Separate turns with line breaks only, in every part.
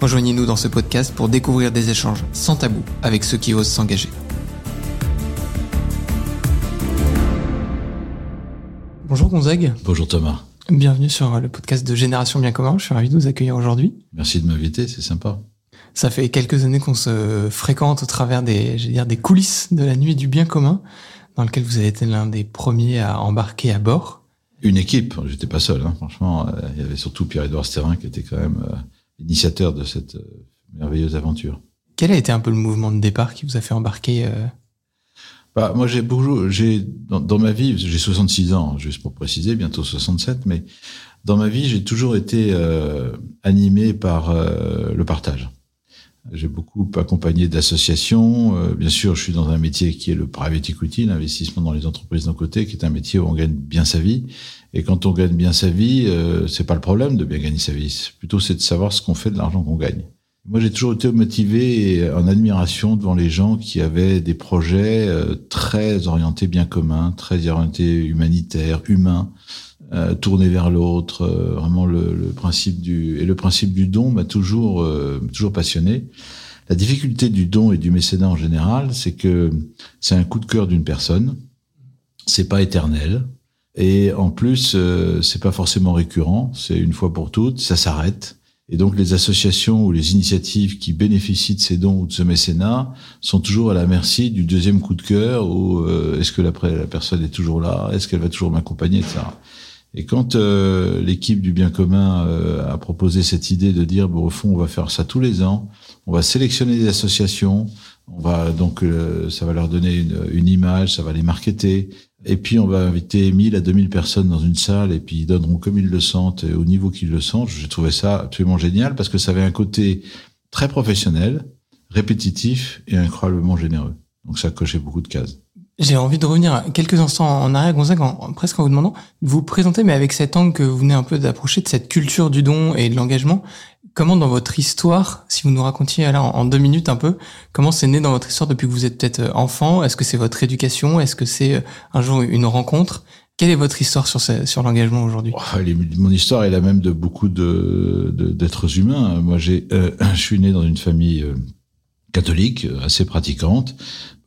Rejoignez-nous dans ce podcast pour découvrir des échanges sans tabou avec ceux qui osent s'engager. Bonjour Gonzague.
Bonjour Thomas.
Bienvenue sur le podcast de Génération Bien Commun. Je suis ravi de vous accueillir aujourd'hui.
Merci de m'inviter, c'est sympa.
Ça fait quelques années qu'on se fréquente au travers des, je dire, des coulisses de la nuit du bien commun, dans lequel vous avez été l'un des premiers à embarquer à bord.
Une équipe, j'étais pas seul, hein. franchement. Euh, il y avait surtout Pierre-Édouard Sterrin qui était quand même euh, initiateur de cette euh, merveilleuse aventure.
Quel a été un peu le mouvement de départ qui vous a fait embarquer
bah, moi, j'ai j'ai dans, ma vie, j'ai 66 ans, juste pour préciser, bientôt 67, mais dans ma vie, j'ai toujours été animé par le partage. J'ai beaucoup accompagné d'associations. Euh, bien sûr, je suis dans un métier qui est le private equity, l'investissement dans les entreprises d'un côté, qui est un métier où on gagne bien sa vie. Et quand on gagne bien sa vie, euh, c'est pas le problème de bien gagner sa vie. Plutôt, c'est de savoir ce qu'on fait de l'argent qu'on gagne. Moi, j'ai toujours été motivé et en admiration devant les gens qui avaient des projets euh, très orientés bien communs, très orientés humanitaires, humains, euh, tourner vers l'autre. Euh, vraiment le, le, principe du et le principe du don m'a toujours euh, toujours passionné. La difficulté du don et du mécénat en général, c'est que c'est un coup de cœur d'une personne, c'est pas éternel. Et en plus, c'est pas forcément récurrent, c'est une fois pour toutes, ça s'arrête. Et donc les associations ou les initiatives qui bénéficient de ces dons ou de ce mécénat sont toujours à la merci du deuxième coup de cœur ou est-ce que la, la personne est toujours là, est-ce qu'elle va toujours m'accompagner, etc. Et quand euh, l'équipe du bien commun euh, a proposé cette idée de dire, bon, au fond, on va faire ça tous les ans, on va sélectionner des associations, on va donc, euh, ça va leur donner une, une, image, ça va les marketer, et puis on va inviter 1000 à 2000 personnes dans une salle, et puis ils donneront comme ils le sentent, au niveau qu'ils le sentent. J'ai trouvé ça absolument génial parce que ça avait un côté très professionnel, répétitif et incroyablement généreux. Donc ça cochait beaucoup de cases.
J'ai envie de revenir quelques instants en arrière, Gonzague, en, presque en vous demandant de vous présenter, mais avec cet angle que vous venez un peu d'approcher, de cette culture du don et de l'engagement. Comment dans votre histoire, si vous nous racontiez là en, deux minutes un peu, comment c'est né dans votre histoire depuis que vous êtes peut-être euh, enfant? Est-ce que c'est votre éducation? Est-ce que c'est euh, un jour une rencontre? Quelle est votre histoire sur, sur l'engagement aujourd'hui?
Oh, Mon histoire est la même de beaucoup de, d'êtres humains. Moi, j'ai, euh, je suis né dans une famille catholique assez pratiquante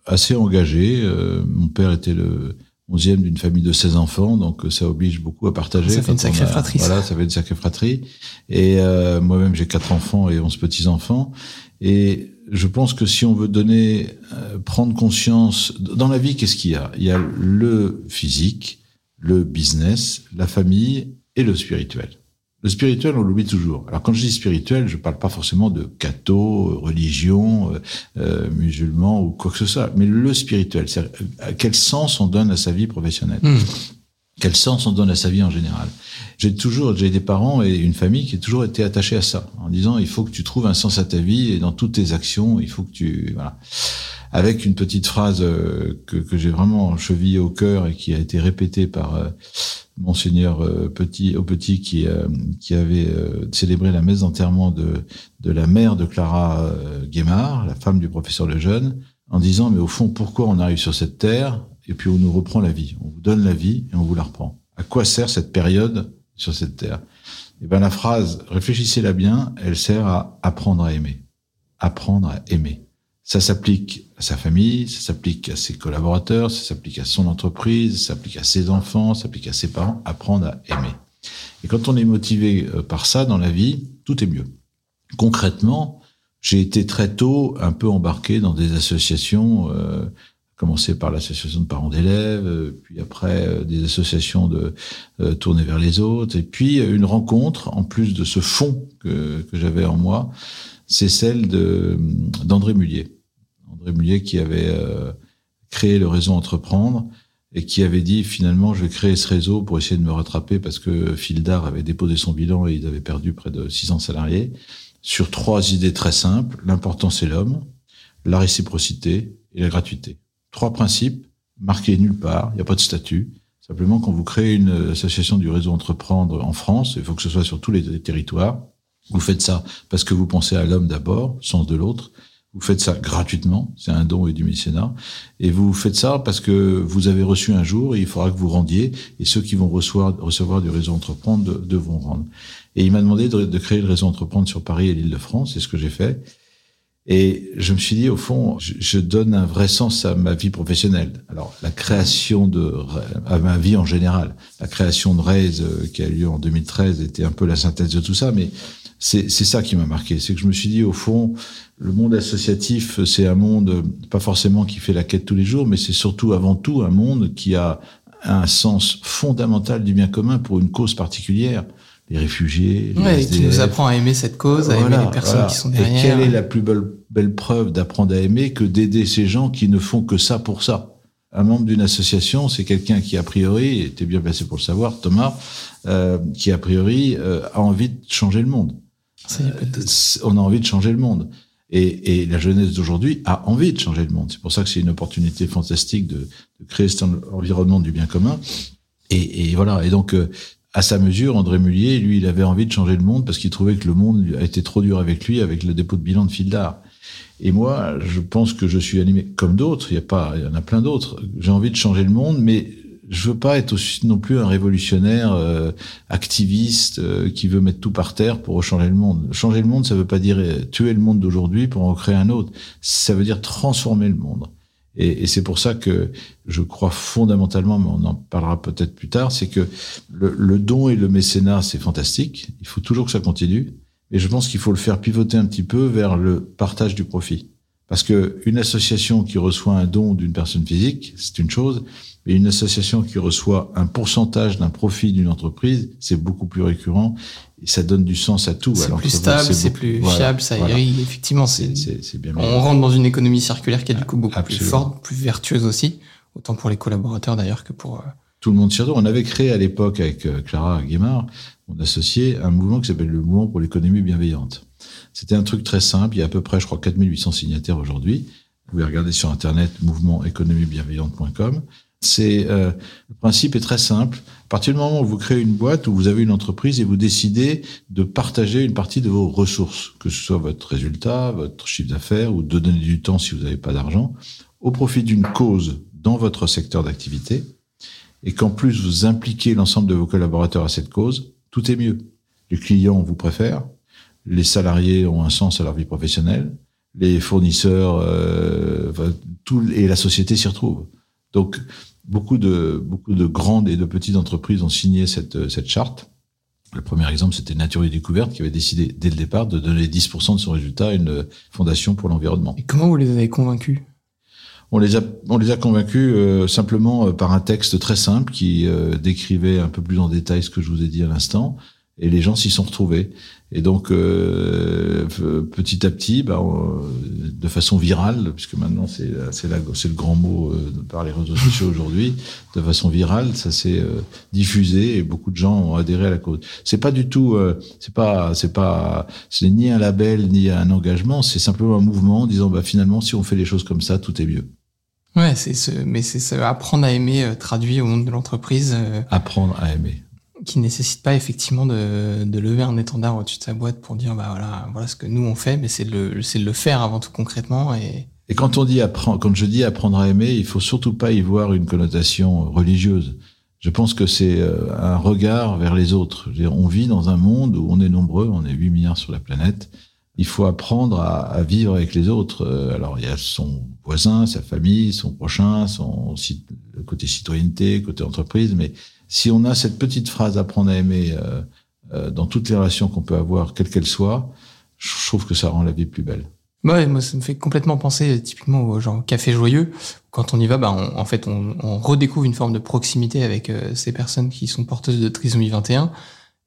assez engagé. Euh, mon père était le onzième d'une famille de 16 enfants, donc euh, ça oblige beaucoup à partager.
Ça fait une sacrée fratrie.
Voilà, ça fait une sacrée fratrie. Et euh, moi-même, j'ai quatre enfants et onze petits-enfants. Et je pense que si on veut donner, prendre conscience, dans la vie, qu'est-ce qu'il y a? Il y a le physique, le business, la famille et le spirituel. Le spirituel, on l'oublie toujours. Alors quand je dis spirituel, je parle pas forcément de catho, religion, euh, euh musulman ou quoi que ce soit, mais le spirituel, c'est euh, quel sens on donne à sa vie professionnelle? Hmm. Quel sens on donne à sa vie en général? J'ai toujours, j'ai des parents et une famille qui a toujours été attachés à ça, en disant il faut que tu trouves un sens à ta vie et dans toutes tes actions, il faut que tu voilà. Avec une petite phrase euh, que, que j'ai vraiment chevillée au cœur et qui a été répétée par monseigneur euh, Petit au Petit qui euh, qui avait euh, célébré la messe d'enterrement de de la mère de Clara Guémard, la femme du professeur Lejeune, en disant mais au fond pourquoi on arrive sur cette terre et puis on nous reprend la vie, on vous donne la vie et on vous la reprend. À quoi sert cette période sur cette terre? Eh ben la phrase réfléchissez-la bien, elle sert à apprendre à aimer, apprendre à aimer. Ça s'applique à sa famille, ça s'applique à ses collaborateurs, ça s'applique à son entreprise, ça s'applique à ses enfants, ça s'applique à ses parents. Apprendre à aimer. Et quand on est motivé euh, par ça dans la vie, tout est mieux. Concrètement, j'ai été très tôt un peu embarqué dans des associations, euh, commencé par l'association de parents d'élèves, euh, puis après euh, des associations de euh, tourner vers les autres, et puis une rencontre, en plus de ce fond que, que j'avais en moi, c'est celle d'André Mullier. André Mullier qui avait euh, créé le réseau Entreprendre et qui avait dit finalement je vais créer ce réseau pour essayer de me rattraper parce que Fildar avait déposé son bilan et il avait perdu près de 600 salariés. sur trois idées très simples. L'important, c'est l'homme, la réciprocité et la gratuité. Trois principes marqués nulle part, il n'y a pas de statut. Simplement, quand vous créez une association du réseau Entreprendre en France, il faut que ce soit sur tous les territoires. Vous faites ça parce que vous pensez à l'homme d'abord, sens de l'autre. Vous faites ça gratuitement, c'est un don et du mécénat. Et vous faites ça parce que vous avez reçu un jour et il faudra que vous rendiez. Et ceux qui vont recevoir, du réseau Entreprendre devront rendre. Et il m'a demandé de, de, créer le réseau Entreprendre sur Paris et l'Île-de-France, c'est ce que j'ai fait. Et je me suis dit, au fond, je, je, donne un vrai sens à ma vie professionnelle. Alors, la création de, à ma vie en général, la création de Raise euh, qui a eu lieu en 2013 était un peu la synthèse de tout ça, mais c'est ça qui m'a marqué. C'est que je me suis dit, au fond, le monde associatif, c'est un monde, pas forcément qui fait la quête tous les jours, mais c'est surtout, avant tout, un monde qui a un sens fondamental du bien commun pour une cause particulière les réfugiés. Les
ouais, qui nous apprend à aimer cette cause, à aimer les personnes voilà. qui sont derrière.
Et quelle est la plus belle, belle preuve d'apprendre à aimer que d'aider ces gens qui ne font que ça pour ça? Un membre d'une association, c'est quelqu'un qui, a priori, était bien placé pour le savoir, Thomas, euh, qui, a priori, euh, a envie de changer le monde.
Est,
on a envie de changer le monde. Et, et la jeunesse d'aujourd'hui a envie de changer le monde. C'est pour ça que c'est une opportunité fantastique de, de, créer cet environnement du bien commun. Et, et voilà. Et donc, euh, à sa mesure, André Mullier, lui, il avait envie de changer le monde parce qu'il trouvait que le monde a été trop dur avec lui, avec le dépôt de bilan de Fildar. Et moi, je pense que je suis animé comme d'autres. Il y a pas, il y en a plein d'autres. J'ai envie de changer le monde, mais je veux pas être aussi non plus un révolutionnaire euh, activiste euh, qui veut mettre tout par terre pour changer le monde. Changer le monde, ça veut pas dire tuer le monde d'aujourd'hui pour en créer un autre. Ça veut dire transformer le monde. Et, et c'est pour ça que je crois fondamentalement, mais on en parlera peut-être plus tard, c'est que le, le, don et le mécénat, c'est fantastique. Il faut toujours que ça continue. Et je pense qu'il faut le faire pivoter un petit peu vers le partage du profit. Parce que une association qui reçoit un don d'une personne physique, c'est une chose, mais une association qui reçoit un pourcentage d'un profit d'une entreprise, c'est beaucoup plus récurrent et ça donne du sens à tout.
C'est plus stable, c'est plus voilà, fiable, ça voilà. irrigue. Effectivement, c'est bien. On rentre dans une économie circulaire qui est du coup beaucoup Absolument. plus forte, plus vertueuse aussi, autant pour les collaborateurs d'ailleurs que pour. Euh...
Tout le monde retrouve. On avait créé à l'époque avec euh, Clara Guémard, mon associé, un mouvement qui s'appelle le mouvement pour l'économie bienveillante. C'était un truc très simple. Il y a à peu près, je crois, 4800 signataires aujourd'hui. Vous pouvez regarder sur Internet mouvementéconomiebienveillante.com. C'est euh, le principe est très simple. À partir du moment où vous créez une boîte, où vous avez une entreprise et vous décidez de partager une partie de vos ressources, que ce soit votre résultat, votre chiffre d'affaires, ou de donner du temps si vous n'avez pas d'argent, au profit d'une cause dans votre secteur d'activité, et qu'en plus vous impliquez l'ensemble de vos collaborateurs à cette cause, tout est mieux. Les clients vous préfèrent, les salariés ont un sens à leur vie professionnelle, les fournisseurs, euh, tout, et la société s'y retrouve. Donc, beaucoup de, beaucoup de grandes et de petites entreprises ont signé cette, cette charte. Le premier exemple, c'était Nature et Découverte qui avait décidé dès le départ de donner 10% de son résultat à une fondation pour l'environnement.
Et comment vous les avez convaincus?
On les a, on les a convaincus euh, simplement euh, par un texte très simple qui euh, décrivait un peu plus en détail ce que je vous ai dit à l'instant, et les gens s'y sont retrouvés. Et donc, euh, petit à petit, bah, de façon virale, puisque maintenant c'est le grand mot euh, par les réseaux sociaux aujourd'hui, de façon virale, ça s'est euh, diffusé et beaucoup de gens ont adhéré à la cause. C'est pas du tout, c'est pas, c'est pas, c'est ni un label ni un engagement, c'est simplement un mouvement en disant, bah finalement, si on fait les choses comme ça, tout est mieux.
Ouais, c'est ce, mais c'est ce apprendre à aimer traduit au monde de l'entreprise.
Apprendre à aimer
qui nécessite pas effectivement de, de lever un étendard au-dessus de sa boîte pour dire bah voilà voilà ce que nous on fait mais c'est le c'est de le faire avant tout concrètement et
et quand on dit apprendre quand je dis apprendre à aimer il faut surtout pas y voir une connotation religieuse. Je pense que c'est euh, un regard vers les autres. On vit dans un monde où on est nombreux on est 8 milliards sur la planète. Il faut apprendre à, à vivre avec les autres. Euh, alors il y a son voisin sa famille son prochain son côté citoyenneté côté entreprise mais si on a cette petite phrase apprendre à aimer euh, euh, dans toutes les relations qu'on peut avoir, quelles qu'elles soient, je trouve que ça rend la vie plus belle.
Moi ça me fait complètement penser typiquement au genre café joyeux. Quand on y va, bah on, en fait on, redécouvre une forme de proximité avec euh, ces personnes qui sont porteuses de trisomie 21.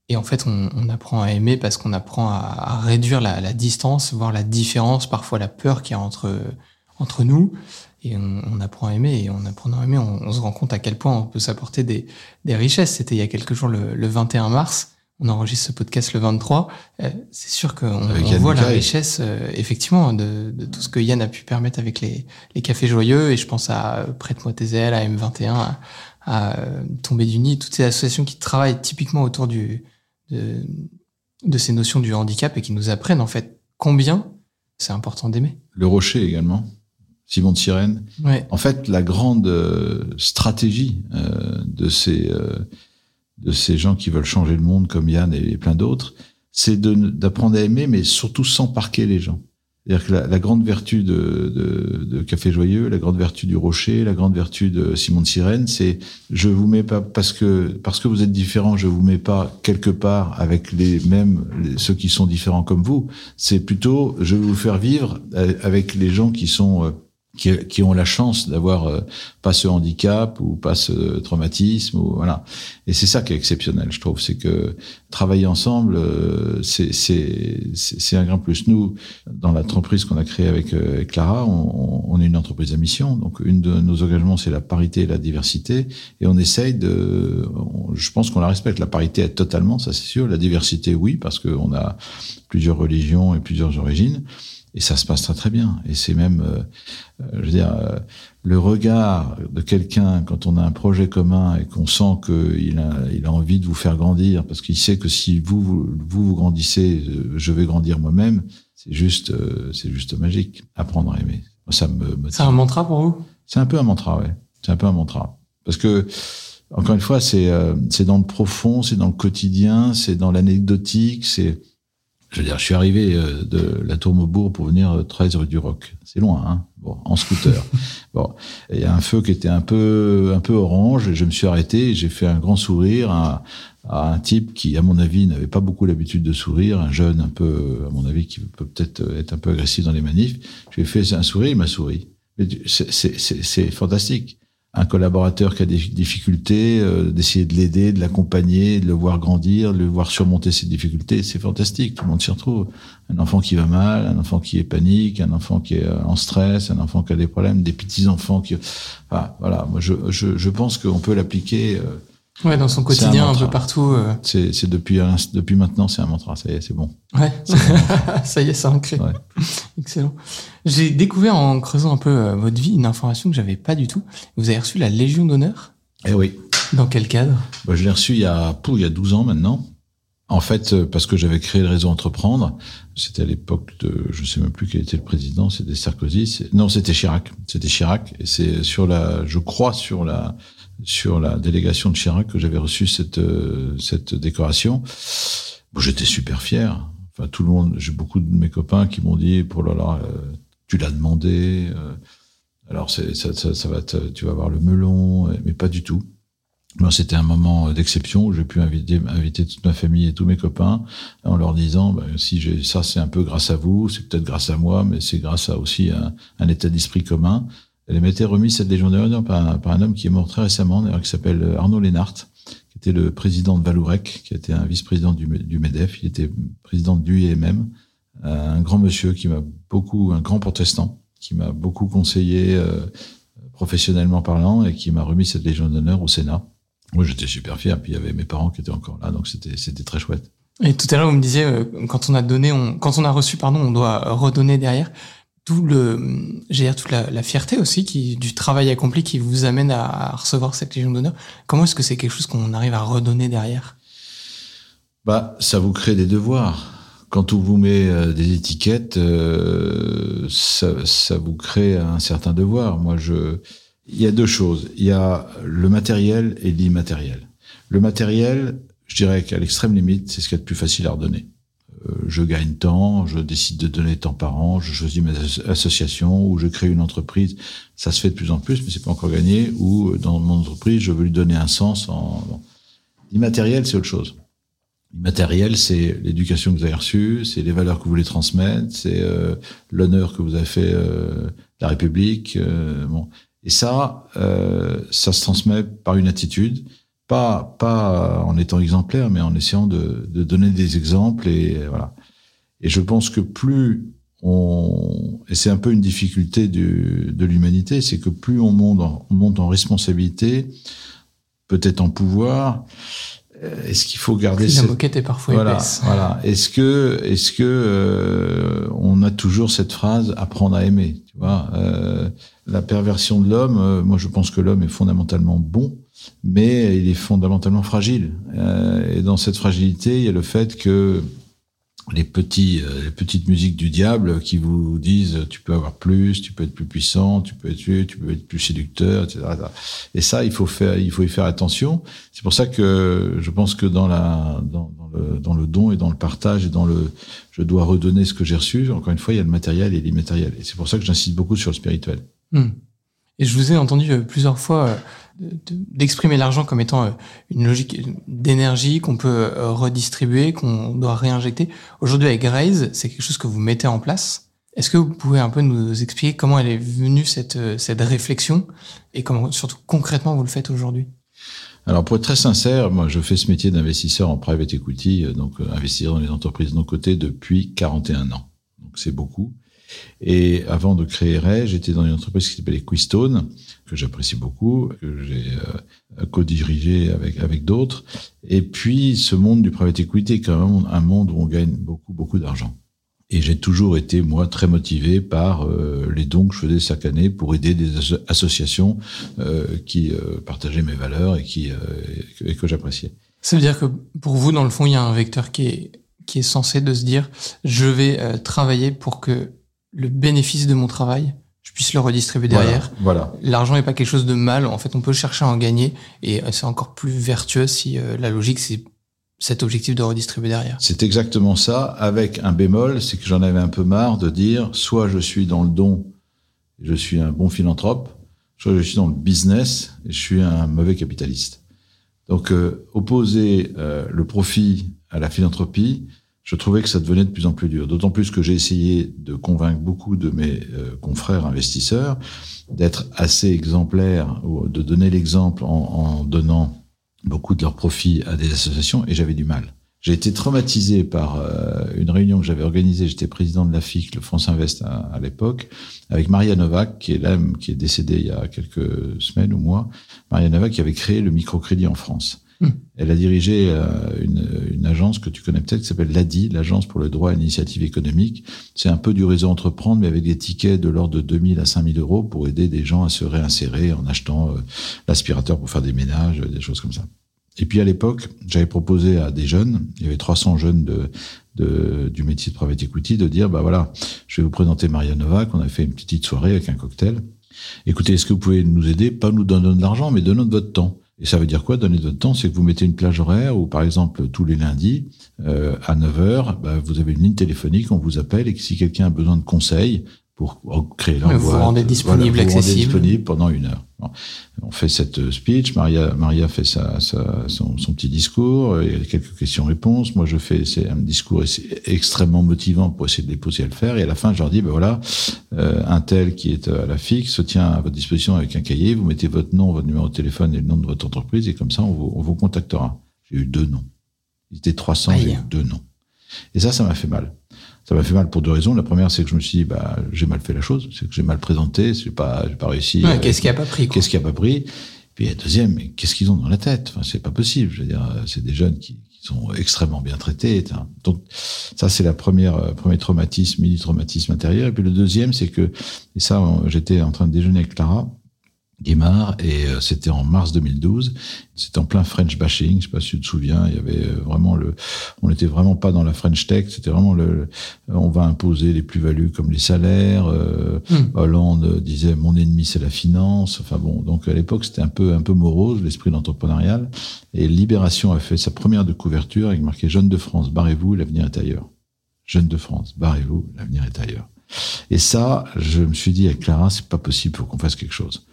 Et en fait, on, apprend à aimer parce qu'on apprend à, réduire la, distance, voir la différence, parfois la peur qu'il y a entre entre nous et on, on, apprend à aimer et en apprenant à aimer, on, on, se rend compte à quel point on peut s'apporter des, des richesses. C'était il y a quelques jours, le, le 21 mars, on enregistre ce podcast le 23, euh, c'est sûr qu'on voit la richesse, euh, effectivement, de, de tout ce que Yann a pu permettre avec les, les cafés joyeux. Et je pense à euh, Prête-moi tes ailes, à M21, à, à Tomber du Nid, toutes ces associations qui travaillent typiquement autour du, de, de ces notions du handicap et qui nous apprennent en fait combien c'est important d'aimer.
Le Rocher également, Simon de Sirène.
Ouais.
En fait, la grande euh, stratégie euh, de ces euh, de ces gens qui veulent changer le monde, comme Yann et plein d'autres, c'est d'apprendre à aimer, mais surtout sans parquer les gens. C'est-à-dire que la, la grande vertu de, de, de Café Joyeux, la grande vertu du Rocher, la grande vertu de Simon de Sirène, c'est je vous mets pas parce que parce que vous êtes différents, je vous mets pas quelque part avec les mêmes les- ceux qui sont différents comme vous. C'est plutôt je vais vous faire vivre euh, avec les gens qui sont euh, qui, qui ont la chance d'avoir euh, pas ce handicap ou pas ce traumatisme ou voilà. Et c'est ça qui est exceptionnel, je trouve, c'est que travailler ensemble, euh, c'est c'est un grand plus. Nous, dans l'entreprise qu'on a créée avec, euh, Clara, on, on est une entreprise à mission. Donc, une de nos engagements, c'est la parité et la diversité. Et on essaye de, je pense qu'on la respecte. La parité est totalement, ça c'est sûr. La diversité, oui, parce qu'on a plusieurs religions et plusieurs origines. Et ça se passe très très bien. Et c'est même, euh, je veux dire, euh, le regard de quelqu'un quand on a un projet commun et qu'on sent qu'il a, il a envie de vous faire grandir, parce qu'il sait que si vous vous, vous, vous grandissez, euh, je vais grandir moi-même. C'est juste, euh, c'est juste magique. Apprendre à aimer. Ça me motive.
C'est un mantra pour vous?
C'est un peu un mantra, ouais. C'est un peu un mantra. Parce que, encore une fois, c'est euh, c'est dans le profond, c'est dans le quotidien, c'est dans l'anecdotique, c'est... Je veux dire, je suis arrivé euh, de la Tour Maubourg pour venir euh, 13 rue du Roc. C'est loin, hein Bon, en scooter. bon, il y a un feu qui était un peu un peu orange, et je me suis arrêté, j'ai fait un grand sourire à, à un type qui, à mon avis, n'avait pas beaucoup l'habitude de sourire, un jeune un peu, à mon avis, qui peut peut-être être un peu agressif dans les manifs. Je lui ai fait un sourire, il m'a souri. C'est fantastique. Un collaborateur qui a des difficultés, euh, d'essayer de l'aider, de l'accompagner, de le voir grandir, de le voir surmonter ses difficultés, c'est fantastique. Tout le monde s'y retrouve. Un enfant qui va mal, un enfant qui est panique, un enfant qui est euh, en stress, un enfant qui a des problèmes, des petits enfants qui. Enfin, voilà. Moi, je, je, je pense qu'on peut l'appliquer. euh,
Ouais, dans son
un
quotidien, un, peu partout. euh,
c'est depuis depuis maintenant, c'est un mantra. Ça y est, c'est bon.
Ouais, ça y est, c'est ancré.
Ouais.
Excellent. J'ai découvert en creusant un peu euh, votre vie une information que j'avais pas du tout. Vous avez reçu la Légion d'honneur?
Eh oui.
Dans quel cadre?
Bah, je l'ai reçu il y a, pou, il y a 12 ans maintenant. En fait, euh, parce que j'avais créé le réseau Entreprendre. C'était à l'époque de, je sais même plus quel était le président, c'était Sarkozy. Non, c'était Chirac. C'était Chirac. Et c'est sur la, je crois sur la, sur la délégation de Chirac que j'avais reçu cette, euh, cette décoration. Bon, j'étais super fier. Enfin, tout le monde, j'ai beaucoup de mes copains qui m'ont dit, pour là là, euh, tu l'as demandé. euh, alors ça, ça, ça va, te- tu vas avoir le melon, mais pas du tout. Moi, c'était un moment d'exception où j'ai pu inviter, inviter toute ma famille et tous mes copains en leur disant, ben, si j'ai ça, c'est un peu grâce à vous, c'est peut-être grâce à moi, mais c'est grâce à aussi un, état d'esprit commun. Elle m'était remise cette d'honneur par, par un homme qui est mort très récemment, d'ailleurs, qui s'appelle Arnaud Lénart, qui était le président de Valourec, qui était un vice-président du, MEDEF, il était président du IMM, euh, un grand monsieur qui m'a beaucoup, un grand protestant, qui m'a beaucoup conseillé euh, professionnellement parlant et qui m'a remis cette Légion d'honneur au Sénat. Moi, j'étais super fier. Puis il y avait mes parents qui étaient encore là, donc c'était très chouette.
Et tout à l'heure, vous me disiez, euh, quand on a donné, on, quand on a reçu, pardon, on doit redonner derrière. Tout le, j'ai toute la, la fierté aussi qui, du travail accompli qui vous amène à, à recevoir cette Légion d'honneur. Comment est-ce que c'est quelque chose qu'on arrive à redonner derrière?
Bah, ça vous crée des devoirs. Quand on vous met euh, des étiquettes, euh, ça, ça vous crée un certain devoir. Moi, je, il y a deux choses. Il y a le matériel et l'immatériel. Le matériel, je dirais qu'à l'extrême limite, c'est ce qu'il y a de plus facile à redonner. Euh, je gagne tant, je décide de donner tant par an, je choisis mes as- associations ou je crée une entreprise. Ça se fait de plus en plus, mais c'est pas encore gagné. Ou euh, dans mon entreprise, je veux lui donner un sens. En... L'immatériel, c'est autre chose. L'immatériel, c'est l'éducation que vous avez reçue, c'est les valeurs que vous voulez transmettre, c'est euh, l'honneur que vous avez fait euh, la République. euh, bon. Et ça, euh, ça se transmet par une attitude, pas pas en étant exemplaire, mais en essayant de, de donner des exemples et euh, voilà. Et je pense que plus on et c'est un peu une difficulté du, de l'humanité, c'est que plus on monte en, on monte en responsabilité, peut-être en pouvoir, est-ce qu'il faut garder
La moquette est parfois
voilà,
épaisse.
Voilà. Est-ce que, est-ce que euh, on a toujours cette phrase apprendre à aimer Tu vois, euh, la perversion de l'homme. euh, moi, je pense que l'homme est fondamentalement bon, mais il est fondamentalement fragile. Euh, et dans cette fragilité, il y a le fait que euh, les petites musiques du diable qui vous disent tu peux avoir plus, tu peux être plus puissant, tu peux être tu peux être plus séducteur, etc. Et ça, il faut faire, il faut y faire attention. C'est pour ça que je pense que dans la, dans, le, dans le don et dans le partage et dans le, je dois redonner ce que j'ai reçu. Encore une fois, il y a le matériel et l'immatériel. Et c'est pour ça que j'insiste beaucoup sur le spirituel.
Hmm. Et je vous ai entendu euh, plusieurs fois de- d'exprimer l'argent comme étant euh, une logique d'énergie qu'on peut euh, redistribuer, qu'on doit réinjecter. Aujourd'hui, avec Raise, c'est quelque chose que vous mettez en place. Est-ce que vous pouvez un peu nous expliquer comment elle est venue cette, euh, cette réflexion et comment, surtout concrètement, vous le faites aujourd'hui?
Alors pour être très sincère, moi je fais ce métier d'investisseur en private equity, donc investir dans les entreprises non cotées depuis 41 ans. Donc c'est beaucoup. Et avant de créer Ray, j'étais dans une entreprise qui s'appelait Quistone, que j'apprécie beaucoup, que j'ai euh, co-dirigé avec, avec d'autres. Et puis ce monde du private equity est quand même un monde où on gagne beaucoup, beaucoup d'argent. Et j'ai toujours été, moi, très motivé par euh, les dons que je faisais chaque année pour aider des asso- associations euh, qui euh, partageaient mes valeurs et, qui, euh, et que, que j'appréciais.
Ça veut dire que pour vous, dans le fond, il y a un vecteur qui est, qui est censé de se dire, je vais euh, travailler pour que le bénéfice de mon travail, puisse le redistribuer derrière.
Voilà.
L'argent n'est pas quelque chose de mal. En fait, on peut chercher à en gagner et euh, c'est encore plus vertueux si euh, la logique, c'est cet objectif de redistribuer derrière.
C'est exactement ça, avec un bémol, c'est que j'en avais un peu marre de dire soit je suis dans le don, je suis un bon philanthrope, soit je suis dans le business, et je suis un mauvais capitaliste. Donc, euh, opposer euh, le profit à la philanthropie, je trouvais que ça devenait de plus en plus dur. D'autant plus que j'ai essayé de convaincre beaucoup de mes euh, confrères investisseurs d'être assez exemplaires, ou de donner l'exemple en, en donnant beaucoup de leurs profits à des associations, et j'avais du mal. J'ai été traumatisé par euh, une réunion que j'avais organisée. J'étais président de la FIC, le France Invest à, à l'époque, avec Maria Novak, qui est l'âme qui est décédée il y a quelques semaines ou mois. Maria Novak qui avait créé le microcrédit en France. Elle a dirigé euh, une, une agence que tu connais peut-être qui s'appelle l'ADI, l'Agence pour le droit à l'initiative économique. C'est un peu du réseau entreprendre, mais avec des tickets de l'ordre de 2000 à 5000 euros pour aider des gens à se réinsérer en achetant euh, l'aspirateur pour faire des ménages, des choses comme ça. Et puis à l'époque, j'avais proposé à des jeunes, il y avait 300 jeunes de, de, du métier de private equity, de dire, bah voilà, je vais vous présenter Maria Novak, on a fait une petite soirée avec un cocktail. Écoutez, est-ce que vous pouvez nous aider, pas nous donner de l'argent, mais donner de votre temps et ça veut dire quoi Donner de votre temps, c'est que vous mettez une plage horaire où, par exemple, tous les lundis, euh, à 9 heures, bah, vous avez une ligne téléphonique, on vous appelle et que si quelqu'un a besoin de conseils pour créer leur
Vous rendez disponible,
voilà, vous rendez disponible pendant une heure. Bon. On fait cette euh, speech, Maria, Maria fait sa, sa, son, son petit discours, euh, il y a quelques questions-réponses. Moi, je fais c'est un discours ex- extrêmement motivant pour essayer de les pousser à le faire. Et à la fin, je leur dis, ben voilà, euh, un tel qui est à la FIC se tient à votre disposition avec un cahier. Vous mettez votre nom, votre numéro de téléphone et le nom de votre entreprise, et comme ça, on vous, on vous contactera. J'ai eu deux noms. Ils étaient 300, j'ai eu deux noms. Et ça, ça m'a fait mal. Ça m'a fait mal pour deux raisons. La première, c'est que je me suis dit, bah, j'ai mal fait la chose, c'est que j'ai mal présenté, j'ai pas, j'ai pas réussi.
Ouais,
euh,
Qu'est-ce qui a pas pris
Qu'est-ce qui a pas pris? Puis la deuxième, qu'est-ce qu'ils ont dans la tête? Enfin, c'est pas possible. Je veux dire, euh, c'est des jeunes qui, qui sont extrêmement bien traités. Donc ça, c'est la première euh, premier traumatisme, mini traumatisme intérieur. Et puis le deuxième, c'est que et ça, j'étais en train de déjeuner avec Clara. Guimard et euh, c'était en mars 2012 c'était en plein French bashing je sais pas si tu te souviens il y avait euh, vraiment le on n'était vraiment pas dans la French Tech c'était vraiment le on va imposer les plus-values comme les salaires euh,
Hmm.
Hollande disait mon ennemi c'est la finance. Enfin bon, donc à l'époque c'était un peu un peu morose l'esprit entrepreneurial. Et Libération a fait sa première de couverture avec marqué Jeunes de France, barrez-vous, l'avenir est ailleurs. Jeunes de France, barrez-vous, l'avenir est ailleurs. Et ça, je me suis dit avec Clara, c'est pas possible, faut qu'on fasse quelque chose.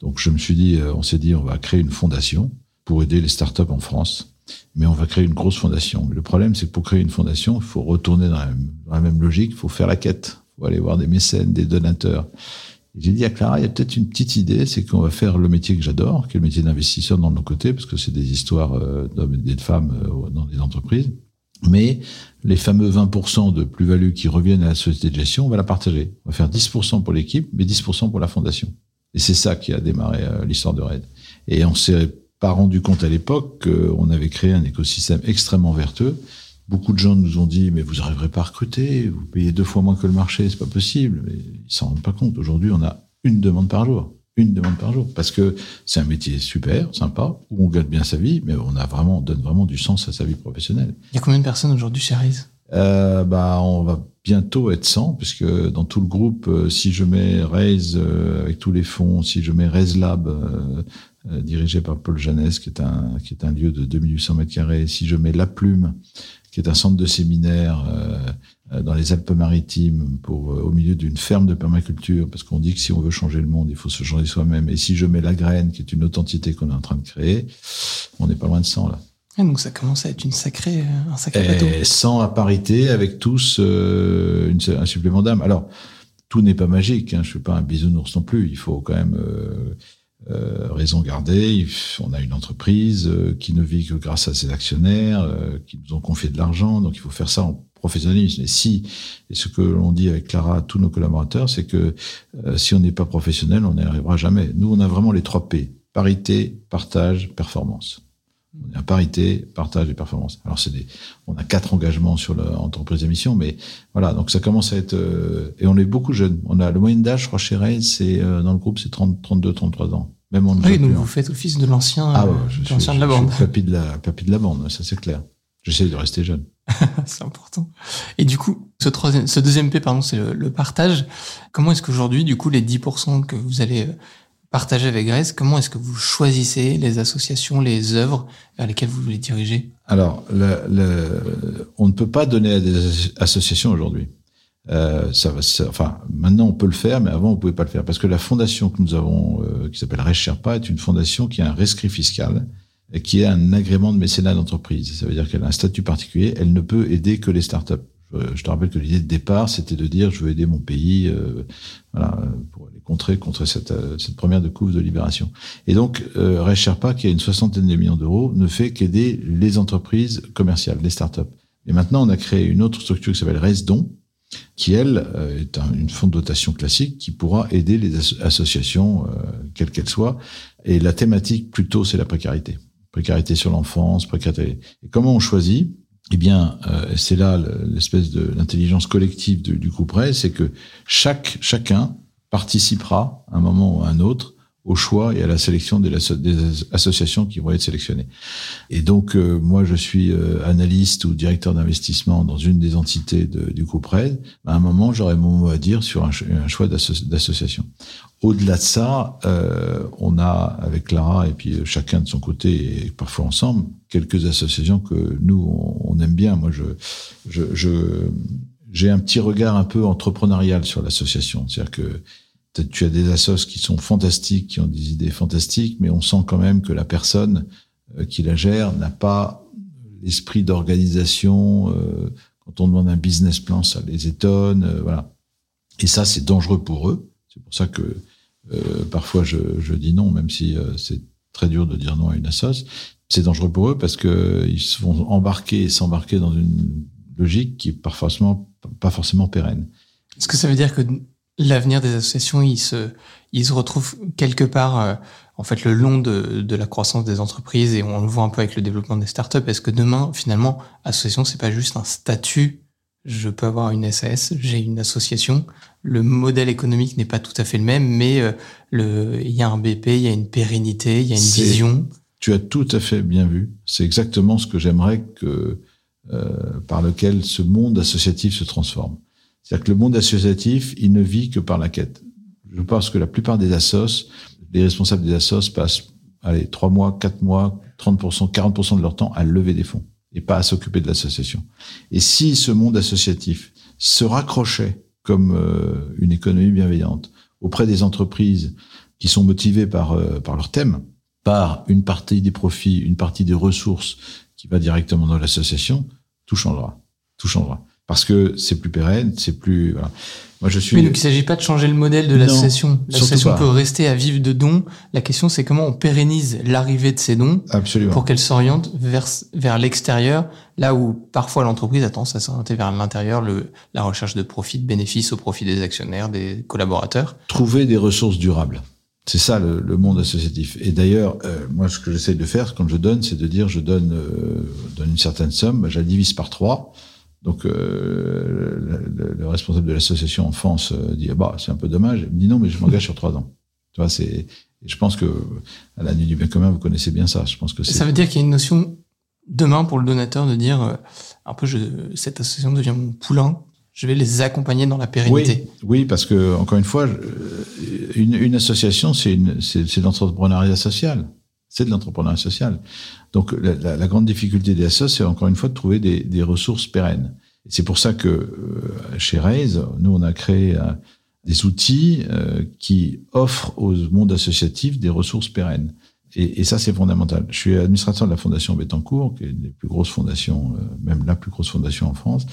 Donc je me suis dit, euh, on s'est dit, on va créer une fondation pour aider les startups en France. Mais on va créer une grosse fondation. Le problème, c'est que pour créer une fondation, il faut retourner dans la, même- dans la même logique, il faut faire la quête, il faut aller voir des mécènes, des donateurs. J'ai dit à Clara, il y a peut-être une petite idée, c'est qu'on va faire le métier que j'adore, qui est le métier d'investisseur dans nos côtés, parce que c'est des histoires euh, d'hommes et de femmes euh, dans des entreprises. Mais les fameux 20% de plus-value qui reviennent à la société de gestion, on va la partager. On va faire 10% pour l'équipe, mais 10% pour la fondation. Et c'est ça qui a démarré euh, l'histoire de RAID. Et on s'est pas rendu compte à l'époque qu'on avait créé un écosystème extrêmement vertueux. Beaucoup de gens nous ont dit mais vous n'arriverez pas à recruter, vous payez deux fois moins que le marché, c'est pas possible. Mais ils s'en rendent pas compte. Aujourd'hui, on a une demande par jour, une demande par jour, parce que c'est un métier super, sympa, où on gagne bien sa vie, mais on a vraiment, on donne vraiment du sens à sa vie professionnelle.
Il y a combien de personnes aujourd'hui chez Raise
euh, Bah, on va bientôt être 100, puisque dans tout le groupe, euh, si je mets Raise euh, avec tous les fonds, si je mets Raise Lab euh, dirigé par Paul Janès, qui est un qui est un lieu de 2800 mètres carrés, si je mets La Plume, qui est un centre de séminaire dans les Alpes-Maritimes, pour au milieu d'une ferme de permaculture, parce qu'on dit que si on veut changer le monde, il faut se changer soi-même. Et si je mets La Graine, qui est une autre entité qu'on est en train de créer, on n'est pas loin de 100 là.
Ah, donc ça commence à être une sacrée, un sacré bateau.
Et 100 à parité, avec tous euh, un supplément d'âme. Alors, tout n'est pas magique. Hein, je suis pas un bisounours non plus. Il faut quand même euh, euh, raison garder. On a une entreprise euh, qui ne vit que grâce à ses actionnaires, euh, qui nous ont confié de l'argent. Donc, il faut faire ça en professionnalisme. Et si, et ce que l'on dit avec Clara à tous nos collaborateurs, c'est que euh, si on n'est pas professionnel, on n'y arrivera jamais. Nous, on a vraiment les trois P parité, partage, performance. On est à parité, partage et performance. Alors c'est des, on a quatre engagements sur l'entreprise d'émission, mais voilà, donc ça commence à être euh, et on est beaucoup jeunes. On a le moyenne d'âge, je crois, chez Ray, c'est euh, dans le groupe, c'est 30, 32, 33 ans. Même on ne
Oui, donc
hein.
vous faites office de l'ancien,
Ah ouais,
euh,
je
de
suis,
de la
je suis
bande.
papy de la, papy de la bande, ça c'est clair. J'essaie de rester jeune.
c'est important. Et du coup, ce troisième, ce deuxième P, pardon, c'est le, le partage. Comment est-ce qu'aujourd'hui, du coup, les 10% que vous allez euh, partager avec Grace, comment est-ce que vous choisissez les associations, les œuvres vers lesquelles vous voulez diriger?
Alors, le, le- on ne peut pas donner à des as- associations aujourd'hui. Euh, ça ça- enfin, maintenant on peut le faire, mais avant on pouvait pas le faire parce que la fondation que nous avons, euh, qui s'appelle Resherpa, est une fondation qui a un rescrit fiscal et qui a un agrément de mécénat d'entreprise. Ça veut dire qu'elle a un statut particulier. Elle ne peut aider que les startups. Je, te rappelle que l'idée de départ, c'était de dire je veux aider mon pays, euh, voilà, pour les contrer contre cette, euh, première de couve de libération. Et donc, euh, qui a une soixantaine de millions d'euros, ne fait qu'aider les entreprises commerciales, les startups. Et maintenant, on a créé une autre structure qui s'appelle Resdon, qui, elle, euh, est un- une fonds de dotation classique qui pourra aider les as- associations, euh, quelles qu'elles soient. Et la thématique, plutôt, c'est la précarité. Précarité sur l'enfance, précarité. Et comment on choisit? Eh bien, euh, c'est là le- l'espèce de l'intelligence collective du, groupe RAID, c'est que chaque chacun participera à un moment ou à un autre au choix et à la sélection des, asso- des as- associations qui vont être sélectionnées. Et donc, euh, moi, je suis euh, analyste ou directeur d'investissement dans une des entités du groupe RAID. À un moment, j'aurai mon mot à dire sur un, ch- un choix d'asso- d'association. Au-delà de ça, euh, on a avec Clara et puis euh, chacun de son côté et parfois ensemble quelques associations que nous on, aime bien. Moi, je, je, j'ai un petit regard un peu entrepreneurial sur l'association, c'est-à-dire que tu as des assos qui sont fantastiques, qui ont des idées fantastiques, mais on sent quand même que la personne euh, qui la gère n'a pas l'esprit d'organisation. euh, quand on demande un business plan, ça les étonne, euh, voilà. Et ça, c'est dangereux pour eux. C'est pour ça que parfois je, dis non, même si c'est très dur de dire non à une assoce. C'est dangereux pour eux parce que ils se vont embarquer et s'embarquer dans une logique qui est pas forcément, pas forcément pérenne.
Est-ce que ça veut dire que l'avenir des associations, il se, il se retrouve quelque part, euh, en fait, le long de, de la croissance des entreprises et on le voit un peu avec le développement des startups. Est-ce que demain, finalement, association, c'est pas juste un statut? Je peux avoir une SAS, j'ai une association. Le modèle économique n'est pas tout à fait le même, mais euh, le, il y a un BP, il y a une pérennité, il y a une vision.
Tu as tout à fait bien vu. C'est exactement ce que j'aimerais que euh, par lequel ce monde associatif se transforme. C'est-à-dire que le monde associatif, il ne vit que par la quête. Je pense que la plupart des assos, les responsables des assos passent, allez, trois mois, quatre mois, 30%, 40% de leur temps à lever des fonds et pas à s'occuper de l'association. Et si ce monde associatif se raccrochait comme euh, une économie bienveillante auprès des entreprises qui sont motivées par, euh, par leur thème, par une partie des profits, une partie des ressources qui va directement dans l'association, tout changera. Tout changera. Parce que c'est plus pérenne, c'est plus. Voilà. Moi, je suis.
Mais donc, il ne s'agit pas de changer le modèle de l'association. L'association peut rester à vivre de dons. La question, c'est comment on pérennise l'arrivée de ces dons
Absolument.
pour qu'elle s'oriente vers, vers l'extérieur, là où parfois l'entreprise a tendance à s'orienter vers l'intérieur, le, la recherche de profit, de bénéfices au profit des actionnaires, des collaborateurs.
Trouver des ressources durables. C'est ça le, le, monde associatif. Et d'ailleurs, euh, moi, ce que j'essaie de faire quand je donne, c'est de dire, je donne, euh, donne une certaine somme, ben, je la divise par trois. Donc euh, le, le, responsable de l'association enfance dit, ah bah c'est un peu dommage. Il me dit non, mais je m'engage sur trois ans. Tu vois, c'est. Je pense que à la nuit du bien commun, vous connaissez bien ça. Je pense que
ça veut dire qu'il y a une notion demain pour le donateur de dire un peu, je, cette association devient mon poulain je vais les accompagner dans la pérennité.
Oui, oui parce que encore une fois, une, une association, c'est une, c'est, l'entrepreneuriat social. C'est de l'entrepreneuriat social. Donc la, la, la grande difficulté des assos, c'est encore une fois de trouver des, des ressources pérennes. C'est pour ça que euh, chez Raise, nous on a créé euh, des outils euh, qui offrent au monde associatif des ressources pérennes. Et, et, ça, c'est fondamental. Je suis administrateur de la Fondation Bettencourt, qui est une des plus grosses fondations, même la plus grosse fondation en France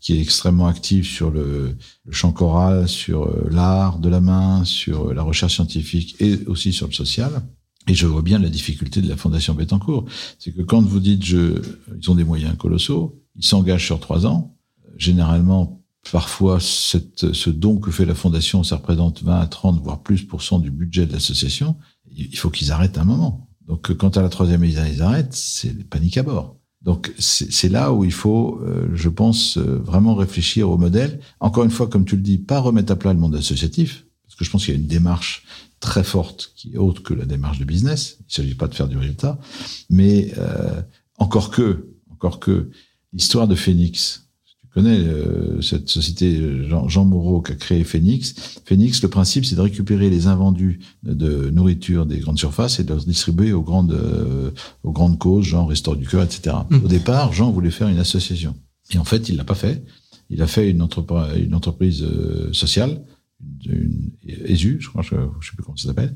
qui est extrêmement active sur le, le champ choral, sur l'art de la main, sur la recherche scientifique et aussi sur le social. Et je vois bien la difficulté de la Fondation Bettencourt. C'est que quand vous dites, je, ils ont des moyens colossaux, ils s'engagent sur trois ans. Généralement, parfois, cette, ce don que fait la Fondation, ça représente 20 à 30, voire plus pour cent du budget de l'association. Il faut qu'ils arrêtent un moment. Donc, quand à la troisième ils arrêtent, c'est panique à bord. Donc c'est là où il faut, euh, je pense, euh, vraiment réfléchir au modèle. Encore une fois, comme tu le dis, pas remettre à plat le monde associatif, parce que je pense qu'il y a une démarche très forte qui est autre que la démarche de business. Il ne s'agit pas de faire du résultat, mais euh, encore que, encore que l'histoire de Phoenix, connais euh, cette société Jean, Jean, Moreau qui a créé Phoenix. Phoenix, le principe, c'est de récupérer les invendus de nourriture des grandes surfaces et de les distribuer aux grandes, euh, aux grandes causes, genre Restaure du Cœur, etc. Mmh. Au départ, Jean voulait faire une association. Et en fait, il l'a pas fait. Il a fait une, entreprise, une entreprise euh, sociale une ESU, je crois, je, je sais plus comment ça s'appelle,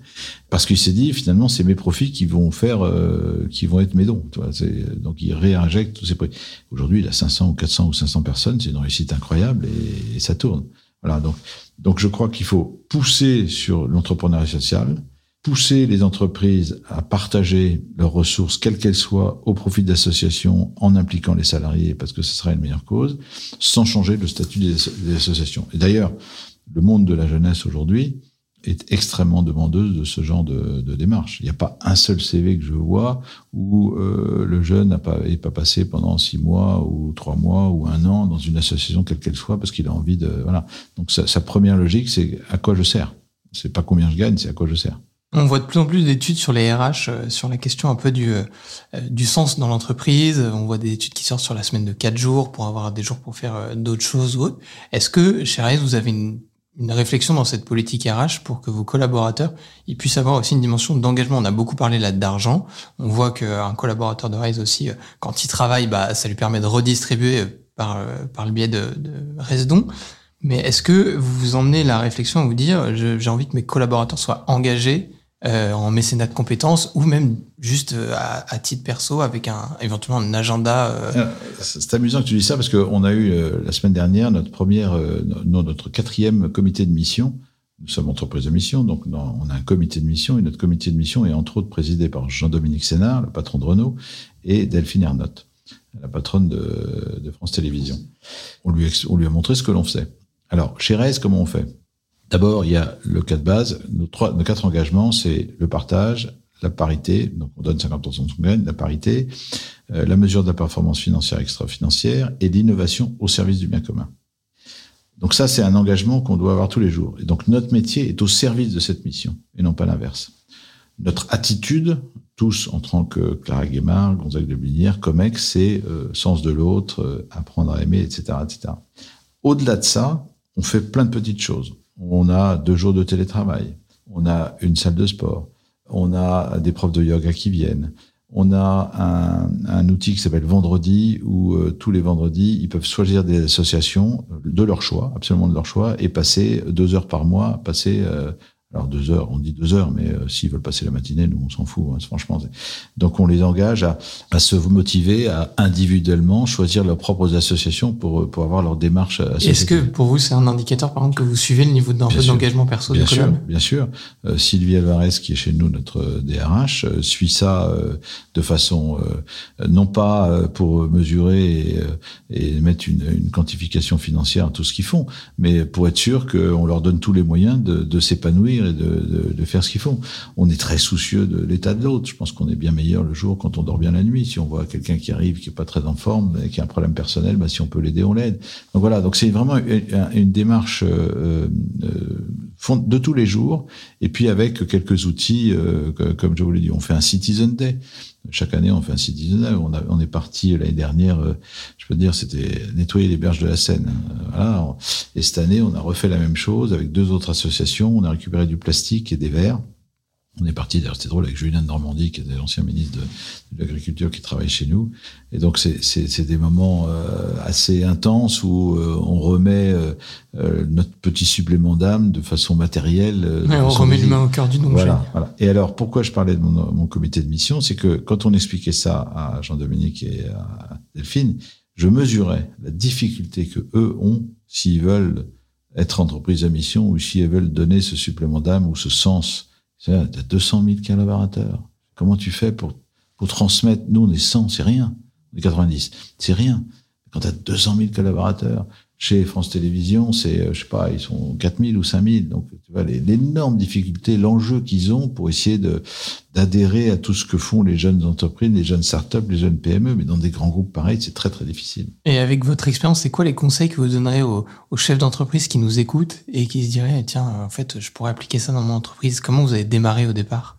parce qu'il s'est dit finalement c'est mes profits qui vont faire, euh, qui vont être mes dons. Tu vois, donc il réinjecte tous ses profits. Aujourd'hui, il a 500 ou 400 ou 500 personnes, c'est une réussite incroyable et, ça tourne. Voilà, donc donc je crois qu'il faut pousser sur l'entrepreneuriat social, pousser les entreprises à partager leurs ressources, quelles qu'elles soient, au profit d'associations, en impliquant les salariés, parce que ce sera une meilleure cause, sans changer le statut des associations. Et d'ailleurs, le monde de la jeunesse aujourd'hui est extrêmement demandeuse de ce genre de, démarche. Il n'y a pas un seul CV que je vois où euh, le jeune n'a pas pas passé pendant six mois ou trois mois ou un an dans une association quelle qu'elle soit parce qu'il a envie de voilà. Donc sa, première logique c'est à quoi je sers. C'est pas combien je gagne, c'est à quoi je sers.
On voit de plus en plus d'études sur les RH, euh, sur la question un peu du, euh, du sens dans l'entreprise. On voit des études qui sortent sur la semaine de quatre jours pour avoir des jours pour faire d'autres choses ou autres. Est-ce que, chez Reyes, vous avez une une réflexion dans cette politique RH pour que vos collaborateurs ils puissent avoir aussi une dimension d'engagement. On a beaucoup parlé là d'argent. On voit qu'un collaborateur de Rise aussi, euh, quand il travaille, bah, ça lui permet de redistribuer euh, par, euh, par le biais de, de Resdon. Mais est-ce que vous vous emmenez la réflexion à vous dire, j'ai envie que mes collaborateurs soient engagés euh, en mécénat de compétences ou même juste euh, à, titre perso avec un éventuellement un agenda. Euh...
euh c'est amusant que tu dis ça parce qu'on a eu la semaine dernière notre première, notre quatrième comité de mission. Nous sommes entreprise de mission, donc on a un comité de mission et notre comité de mission est entre autres présidé par Jean-Dominique Sénard, le patron de Renault, et Delphine Ernotte, la patronne de, France Télévisions. On lui, a montré ce que l'on faisait. Alors, chez Reyes, comment on fait? D'abord, il y a le cas de base. Nos, trois, nos quatre engagements, c'est le partage, la parité, donc on donne 50% de son gain, la parité, euh, la mesure de la performance financière extra-financière et l'innovation au service du bien commun. Donc ça, c'est un engagement qu'on doit avoir tous les jours. Et donc notre métier est au service de cette mission et non pas l'inverse. Notre attitude, tous en tant que Clara Guémard, Gonzague de Blinière, Comex, c'est euh, sens de l'autre, euh, apprendre à aimer, etc., etc. Au-delà de ça, on fait plein de petites choses on a deux jours de télétravail, on a une salle de sport, on a des profs de yoga qui viennent, on a un, outil qui s'appelle Vendredi, où euh, tous les vendredis, ils peuvent choisir des associations de leur choix, absolument de leur choix, et passer deux heures par mois, passer euh, alors deux heures, on dit deux heures, mais euh, s'ils veulent passer la matinée, nous on s'en fout, hein, franchement. Donc on les engage à, à, se motiver, à individuellement choisir leurs propres associations pour pour avoir leur démarche.
Est-ce que pour vous c'est un indicateur par exemple que vous suivez le niveau d'engagement perso
Bien
sûr,
bien sûr. Euh, Sylvie Alvarez qui est chez nous notre DRH euh, suit ça euh, de façon euh, non pas pour mesurer et, et mettre une, une, quantification financière à tout ce qu'ils font, mais pour être sûr qu'on leur donne tous les moyens de, de s'épanouir et de, faire ce qu'ils font. On est très soucieux de l'état de l'autre. Je pense qu'on est bien meilleur le jour quand on dort bien la nuit. Si on voit quelqu'un qui arrive, qui est pas très en forme, qui a un problème personnel, bah, si on peut l'aider, on l'aide. Donc voilà. Donc c'est vraiment une, une démarche euh, euh, de tous les jours. Et puis avec quelques outils, euh, comme je vous l'ai dit, on fait un Citizen Day. Chaque année, on fait un Citizen Day. On, a, on est parti l'année dernière, euh, je peux dire, c'était nettoyer les berges de la Seine. Voilà. Et cette année, on a refait la même chose avec deux autres associations. On a récupéré du plastique et des verres. On est parti, d'ailleurs c'était drôle, avec Julien Normandie, qui était l'ancien ministre de, de l'Agriculture, qui travaille chez nous. Et donc c'est des moments euh, assez intenses où euh, on remet euh, euh, notre petit supplément d'âme de façon matérielle.
Euh, ouais, on remet l'humain au cœur du don.
Voilà, voilà. Et alors pourquoi je parlais de mon, mon comité de mission, c'est que quand on expliquait ça à Jean-Dominique et à Delphine, je mesurais la difficulté que eux ont s'ils veulent être entreprise à mission ou s'ils veulent donner ce supplément d'âme ou ce sens tu as 200 000 collaborateurs. Comment tu fais pour, pour transmettre Nous, on est 100, c'est rien. On est 90, c'est rien. Quand tu as 200 000 collaborateurs, chez France Télévisions, c'est, euh, je sais pas, ils sont 4000 ou 5000. Donc, tu vois, l'énorme difficulté, l'enjeu qu'ils ont pour essayer de, d'adhérer à tout ce que font les jeunes entreprises, les jeunes startups, les jeunes PME, mais dans des grands groupes pareils, c'est très, très difficile.
Et avec votre expérience, c'est quoi les conseils que vous donnerez aux, aux chefs d'entreprise qui nous écoutent et qui se diraient, tiens, en fait, je pourrais appliquer ça dans mon entreprise? Comment vous avez démarré au départ?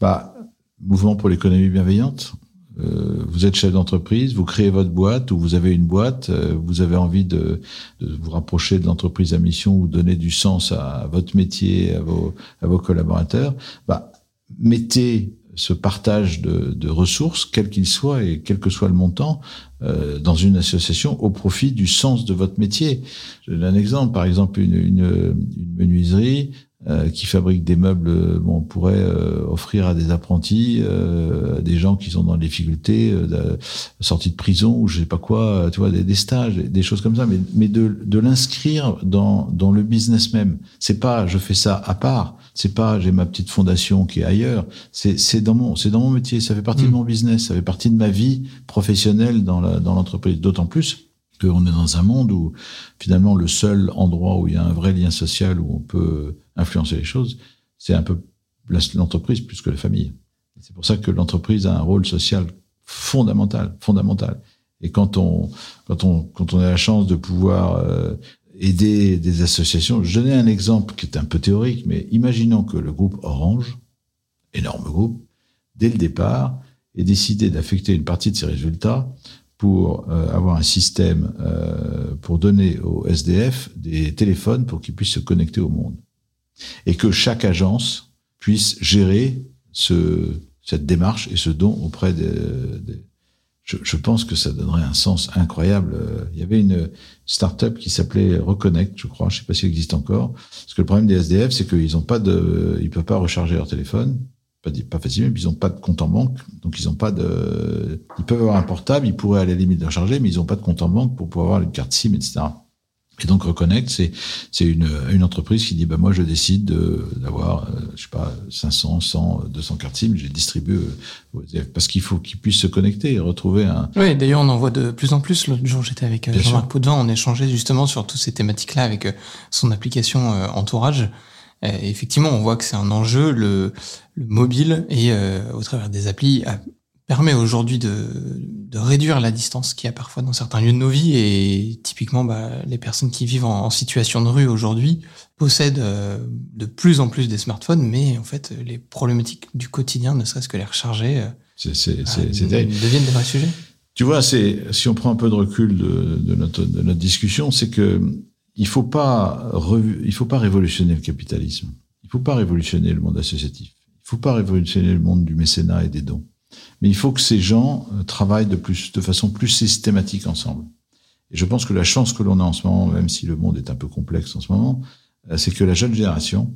Bah, mouvement pour l'économie bienveillante. Euh, vous êtes chef d'entreprise, vous créez votre boîte ou vous avez une boîte, euh, vous avez envie de, de, vous rapprocher de l'entreprise à mission ou donner du sens à, votre métier, à vos, à vos collaborateurs, bah, mettez ce partage de, de ressources, quel qu'il soit et quel que soit le montant, euh, dans une association au profit du sens de votre métier. Je donne un exemple, par exemple une, une, une menuiserie euh, qui fabrique des meubles, bon, on pourrait euh, offrir à des apprentis, euh, à des gens qui sont dans des difficultés, de, sortie de prison ou je sais pas quoi, tu vois, des, des stages, des choses comme ça, mais, mais de, de l'inscrire dans, dans le business même. C'est pas je fais ça à part, c'est pas j'ai ma petite fondation qui est ailleurs, c'est c'est dans mon c'est dans mon métier, ça fait partie de mon business, ça fait partie de ma vie professionnelle dans la dans l'entreprise. D'autant plus qu'on est dans un monde où finalement le seul endroit où il y a un vrai lien social où on peut influencer les choses, c'est un peu l'entreprise plus que la famille. C'est pour ça que l'entreprise a un rôle social fondamental, fondamental. Et quand on, quand on, quand on a la chance de pouvoir euh, aider des associations, je donnais un exemple qui est un peu théorique, mais imaginons que le groupe Orange, énorme groupe, dès le départ, ait décidé d'affecter une partie de ses résultats pour euh, avoir un système euh, pour donner aux SDF des téléphones pour qu'ils puissent se connecter au monde et que chaque agence puisse gérer ce, cette démarche et ce don auprès des... je, je, pense que ça donnerait un sens incroyable. Il y avait une start-up qui s'appelait Reconnect, je crois, je sais pas si elle existe encore. Parce que le problème des SDF, c'est qu'ils ont pas de, ils peuvent pas recharger leur téléphone, pas, pas facilement, mais ils ont pas de compte en banque, donc ils ont pas de, ils peuvent avoir un portable, ils pourraient à la limite le recharger, mais ils ont pas de compte en banque pour pouvoir avoir une carte SIM, etc. Et donc Reconnect, c'est c'est une, une entreprise qui dit bah moi je décide d'avoir euh, je sais pas 500, 100, 200 cartes SIM, j'ai distribué parce qu'il faut qu'ils puissent se connecter et retrouver un.
Oui, d'ailleurs on en voit de plus en plus. L'autre jour j'étais avec euh, Jean-Marc Poudvin, on échangeait justement sur toutes ces thématiques-là avec euh, son application Entourage. Et effectivement, on voit que c'est un enjeu le, le mobile et au travers des applis permet aujourd'hui de, de, réduire la distance qu'il y a parfois dans certains lieux de nos vies et typiquement bah, les personnes qui vivent en, en situation de rue aujourd'hui possèdent euh, de plus en plus des smartphones mais en fait les problématiques du quotidien ne serait-ce que les recharger euh,
bah,
deviennent des vrais sujets.
Tu vois, c'est si on prend un peu de recul de, de, notre, de notre discussion, c'est que il faut pas il faut pas révolutionner le capitalisme, il faut pas révolutionner le monde associatif, il faut pas révolutionner le monde du mécénat et des dons. Mais il faut que ces gens euh, travaillent de, plus, de façon plus systématique ensemble. Et je pense que la chance que l'on a en ce moment, même si le monde est un peu complexe en ce moment, euh, c'est que la jeune génération,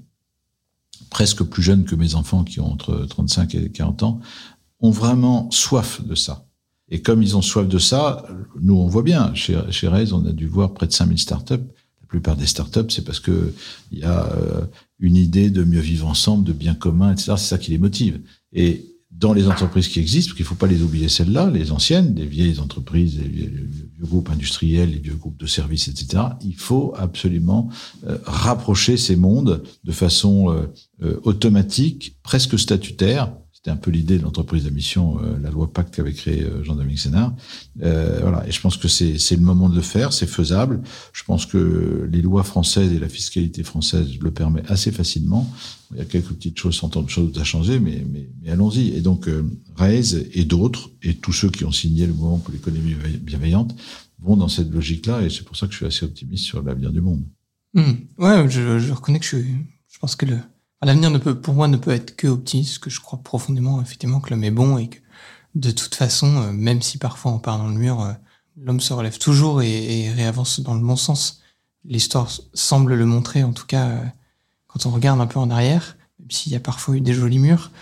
presque plus jeune que mes enfants qui ont entre 35 et 40 ans, ont vraiment soif de ça. Et comme ils ont soif de ça, nous on voit bien, chez, chez on a dû voir près de 5000 startups. La plupart des startups, c'est parce que il y a euh, une idée de mieux vivre ensemble, de bien commun, etc. C'est ça qui les motive. Et dans les entreprises qui existent, parce qu'il ne faut pas les oublier celles-là, les anciennes, les vieilles entreprises, les vieux, groupes industriels, les vieux groupes de services, etc. Il faut absolument euh, rapprocher ces mondes de façon euh, euh, automatique, presque statutaire, un peu l'idée de l'entreprise à mission, euh, la loi Pacte qu'avait créé euh, Jean-Dominique Sénard. Euh, voilà. Et je pense que c'est le moment de le faire, c'est faisable. Je pense que les lois françaises et la fiscalité française le permet assez facilement. Il y a quelques petites choses, centaines de choses à changer, mais, mais, allons-y. Et donc, euh, et d'autres, et tous ceux qui ont signé le mouvement pour l'économie bienveillante, vont dans cette logique-là, et c'est pour ça que je suis assez optimiste sur l'avenir du monde.
Mmh. Ouais, je, je reconnais que je, je pense que le, L'avenir ne peut, pour moi, ne peut être que optimiste, que je crois profondément, effectivement, que l'homme est bon et que, de toute façon, euh, même si parfois on part dans le mur, euh, l'homme se relève toujours et, et, réavance dans le bon sens. L'histoire semble le montrer, en tout cas, euh, quand on regarde un peu en arrière, même s'il y a parfois eu des jolis murs,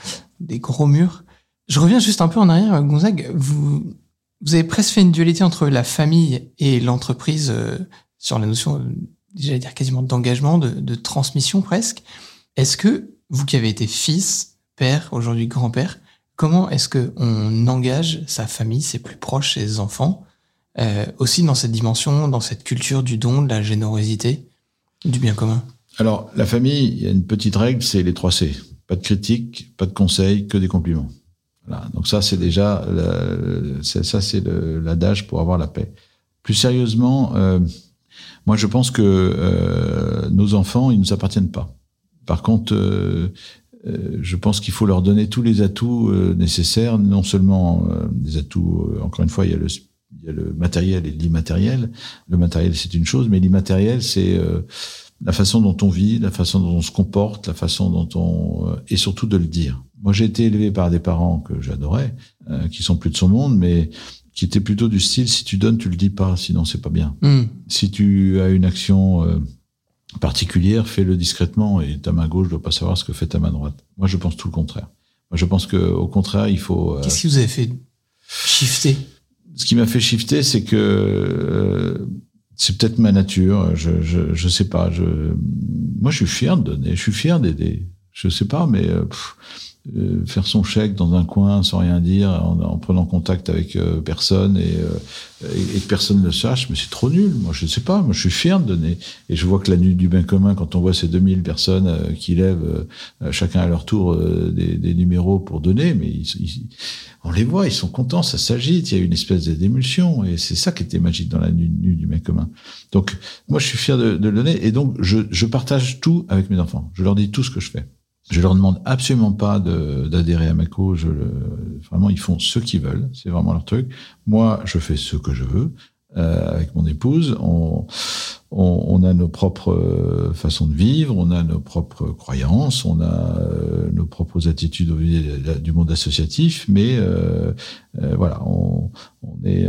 des gros murs. Je reviens juste un peu en arrière, Gonzague. Vous, vous avez presque fait une dualité entre la famille et l'entreprise sur la notion, j'allais dire quasiment d'engagement, de, de transmission presque. Est-ce que vous qui avez été fils, père, aujourd'hui grand-père, comment est-ce que on engage sa famille, ses plus proches, ses enfants, euh, aussi dans cette dimension, dans cette culture du don, de la générosité, du bien commun?
Alors, la famille, il y a une petite règle, c'est les trois C. Pas de critique, pas de conseils, que des compliments. Voilà. Donc ça, c'est déjà, ça, c'est l'adage pour avoir la paix. Plus sérieusement, euh, moi, je pense que euh, nos enfants, ils nous appartiennent pas. Par contre, euh, euh, je pense qu'il faut leur donner tous les atouts euh, nécessaires, non seulement euh, des atouts, euh, encore une fois, il y a le, il y a le matériel et l'immatériel. Le matériel, c'est une chose, mais l'immatériel, c'est la façon dont on vit, la façon dont on se comporte, la façon dont on... et surtout de le dire. Moi, j'ai été élevé par des parents que j'adorais, qui sont plus de son monde, mais qui étaient plutôt du style, si tu donnes, tu le dis pas, sinon c'est pas bien.
Mm.
Si tu as une action particulière, fais-le discrètement et ta main gauche doit pas savoir ce que fait ta main droite. Moi, je pense tout le contraire. Moi, je pense que au contraire, il faut.
Qu'est-ce qui vous a fait shifter
Ce qui m'a fait shifter, c'est que euh, c'est peut-être ma nature. Je, je, je sais pas. Je, moi, je suis fier de donner. Je suis fier d'aider. Je sais pas, mais euh, pff, euh, faire son chèque dans un coin sans rien dire, en, en prenant contact avec euh, personne et, euh, et, que personne ne le sache, mais c'est trop nul. Moi, je ne sais pas. Moi, je suis fier de donner. Et je vois que la nuit du bien commun, quand on voit ces 2000 personnes euh, qui lèvent euh, chacun à leur tour des, des, numéros pour donner, mais ils, ils, on les voit, ils sont contents, ça s'agite, il y a une espèce d'émulsion. Et c'est ça qui était magique dans la nuit, du bien commun. Donc, moi, je suis fier de, de donner. Et donc, je, je partage tout avec mes enfants. Je leur dis tout ce que je fais. Je leur demande absolument pas d'adhérer à ma cause. Vraiment, ils font ce qu'ils veulent. C'est vraiment leur truc. Moi, je fais ce que je veux euh, avec mon épouse. On, on, on, a nos propres euh, façons de vivre, on a nos propres croyances, on a euh, nos propres attitudes au du monde associatif, mais euh, euh, voilà, on, on est,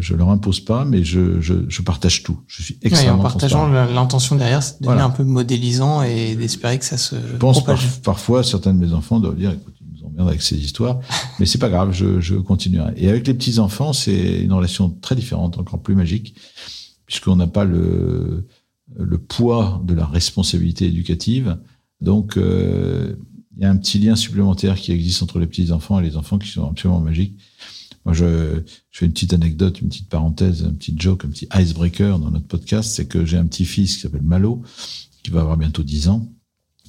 je leur impose pas, mais je, je, je partage tout. Je suis extrêmement
ouais, En partageant l'intention derrière, c'est de voilà. un peu modélisant et d'espérer que ça se.
Je pense par, parfois certains de mes enfants doivent dire, écoute, avec ces histoires, mais c'est pas grave, je, je continuerai. Et avec les petits enfants, c'est une relation très différente, encore plus magique puisqu'on n'a pas le, le poids de la responsabilité éducative. Donc, euh, il y a un petit lien supplémentaire qui existe entre les petits enfants et les enfants qui sont absolument magiques. Moi, je, je fais une petite anecdote, une petite parenthèse, un petit joke, un petit icebreaker dans notre podcast, c'est que j'ai un petit-fils qui s'appelle Malo, qui va avoir bientôt 10 ans.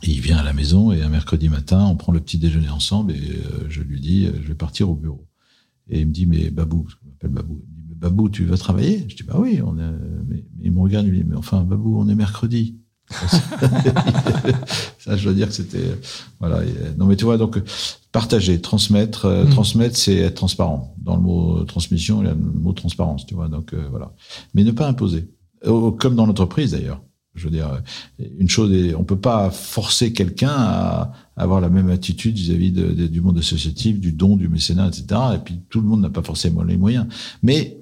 Et il vient à la maison et un mercredi matin, on prend le petit déjeuner ensemble et euh, je lui dis, je vais partir au bureau. Et il me dit, mais Babou, parce qu'il m'appelle Babou, Babou, tu vas travailler? Je dis, bah oui, on est... mais, mais, il me regarde, il me dit, mais enfin, Babou, on est mercredi. ça, je dois dire que c'était, voilà. Non, mais tu vois, donc, partager, transmettre, mmh. transmettre, c'est être transparent. Dans le mot transmission, il y a le mot transparence, tu vois, donc, euh, voilà. Mais ne pas imposer. Comme dans l'entreprise, d'ailleurs. Je veux dire, une chose est, on peut pas forcer quelqu'un à, avoir la même attitude vis-à-vis du monde associatif, du don, du mécénat, etc. Et puis tout le monde n'a pas forcément les moyens. Mais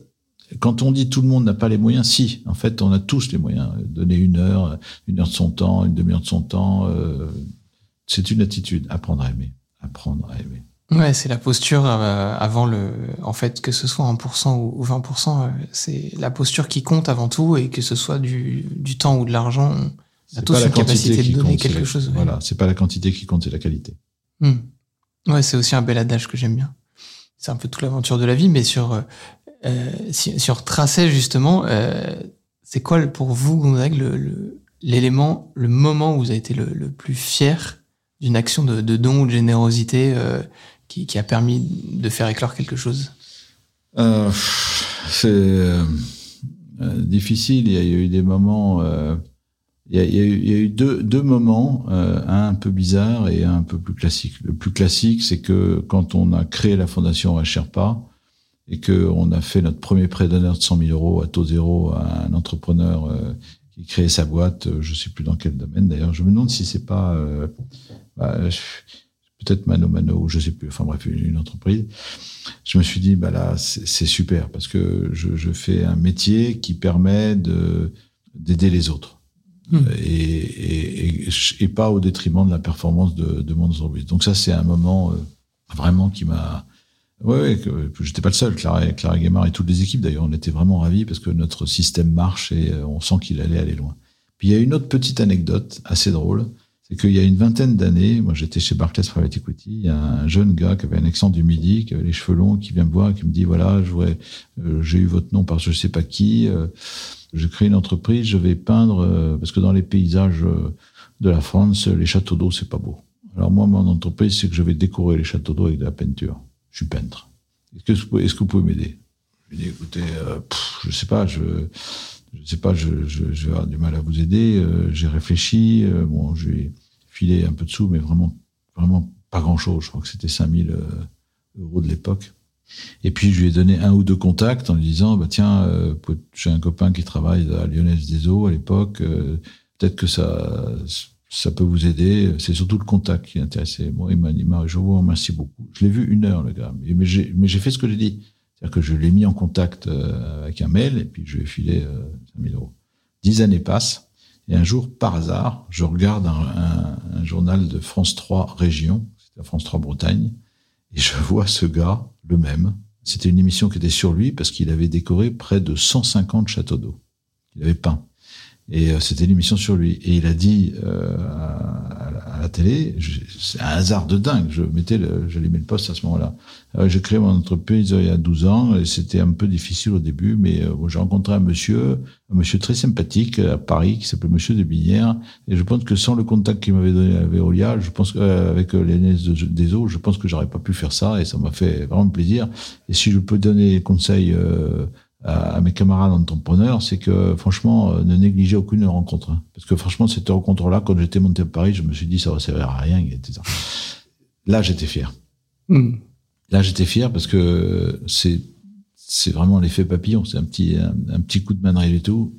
quand on dit tout le monde n'a pas les moyens, si, en fait, on a tous les moyens. Donner une heure, une heure de son temps, une demi-heure de son temps, euh, c'est une attitude. Apprendre à aimer. Apprendre à aimer.
Ouais, c'est la posture euh, avant le. En fait, que ce soit 1% ou 20%, euh, c'est la posture qui compte avant tout et que ce soit du, du temps ou de l'argent. On a tous une capacité de donner
compte,
quelque chose.
Voilà, c'est pas la quantité qui compte, c'est la qualité.
Hmm. Ouais, c'est aussi un bel adage que j'aime bien. C'est un peu toute l'aventure de la vie, mais sur, euh, si, si, on retraçait justement, euh, c'est quoi pour vous, Gonzague, l'élément, le, le, moment où vous avez été le, le plus fier d'une action de, de, don ou de générosité euh, qui, a permis de faire éclore quelque chose
euh, C'est euh, difficile. Il y a eu des moments. Il y, a, eu, deux, moments, un un peu bizarre et un un peu plus classique. Le plus classique, c'est que quand on a créé la fondation Sherpa et qu'on a fait notre premier prêt d'honneur de 100 000 euros à taux zéro à un entrepreneur qui créait sa boîte, je sais plus dans quel domaine d'ailleurs. Je me demande si c'est pas euh, bah, peut-être Mano Mano ou je sais plus. Enfin bref, une entreprise. Je me suis dit bah là c'est super parce que je, je, fais un métier qui permet de d'aider les autres. Mmh. Et, et, et, et, pas au détriment de la performance de, de mon entreprise. Donc ça, c'est un moment euh, vraiment qui m'a Ouais, ouais j'étais pas le seul. Clara, Clara Guémard et toutes les équipes d'ailleurs, on était vraiment ravis parce que notre système marche et on sent qu'il allait aller loin. Puis il y a une autre petite anecdote assez drôle, c'est qu'il y a une vingtaine d'années, moi j'étais chez Barclays Private Equity, il y a un jeune gars qui avait un accent du Midi, qui avait les cheveux longs, qui vient me voir qui me dit voilà, euh, j'ai eu votre nom par je sais pas qui, euh, je crée une entreprise, je vais peindre euh, parce que dans les paysages de la France, les châteaux d'eau c'est pas beau. Alors moi, mon entreprise, c'est que je vais décorer les châteaux d'eau avec de la peinture je suis peintre. Est-ce que, vous pouvez m'aider? Je lui dit, écoutez, euh, pff, je sais pas, je, je sais pas, je, vais avoir du mal à vous aider. J'ai réfléchi, euh, bon, je filé un peu de sous, mais vraiment, vraiment pas grand-chose. Je crois que c'était 5000 euh, euros de l'époque. Et puis je lui ai donné un ou deux contacts en lui disant, bah tiens, euh, j'ai un copain qui travaille à Lyonnaise des Eaux à l'époque. Euh, Peut-être que ça ça peut vous aider. C'est surtout le contact qui intéressait. Moi, il m'a dit, je vous remercie beaucoup. Je l'ai vu une heure, le gars. Mais j'ai, fait ce que j'ai dit. C'est-à-dire que je l'ai mis en contact euh, avec un mail et puis je lui ai filé euh, 5000 euros. Dix années passent et un jour, par hasard, je regarde un, journal de France 3 Région, c'était France 3 Bretagne, et je vois ce gars, le même. C'était une émission qui était sur lui parce qu'il avait décoré près de 150 châteaux d'eau. Il avait peint. Et euh, c'était l'émission sur lui. Et il a dit euh, à, la télé, c'est un hasard de dingue. Je mettais, j'allumais le poste à ce moment-là. Euh, j'ai créé mon entreprise il y a 12 ans et c'était un peu difficile au début, mais euh, j'ai rencontré un monsieur, un monsieur très sympathique à Paris qui s'appelait Monsieur de Binière. Et je pense que sans le contact qu'il m'avait donné à Veolia, je pense euh, avec les des eaux, je pense que j'aurais pas pu faire ça et ça m'a fait vraiment plaisir. Et si je peux donner des conseils euh, à, mes camarades entrepreneurs, c'est que franchement, euh, ne négligez aucune rencontre. Hein. Parce que franchement, cette rencontre-là, quand j'étais monté à Paris, je me suis dit, ça va servir à rien. Etc. Là, j'étais fier. Mm. Là, j'étais fier parce que c'est c'est vraiment l'effet papillon. C'est un petit un, un, petit coup de main et tout.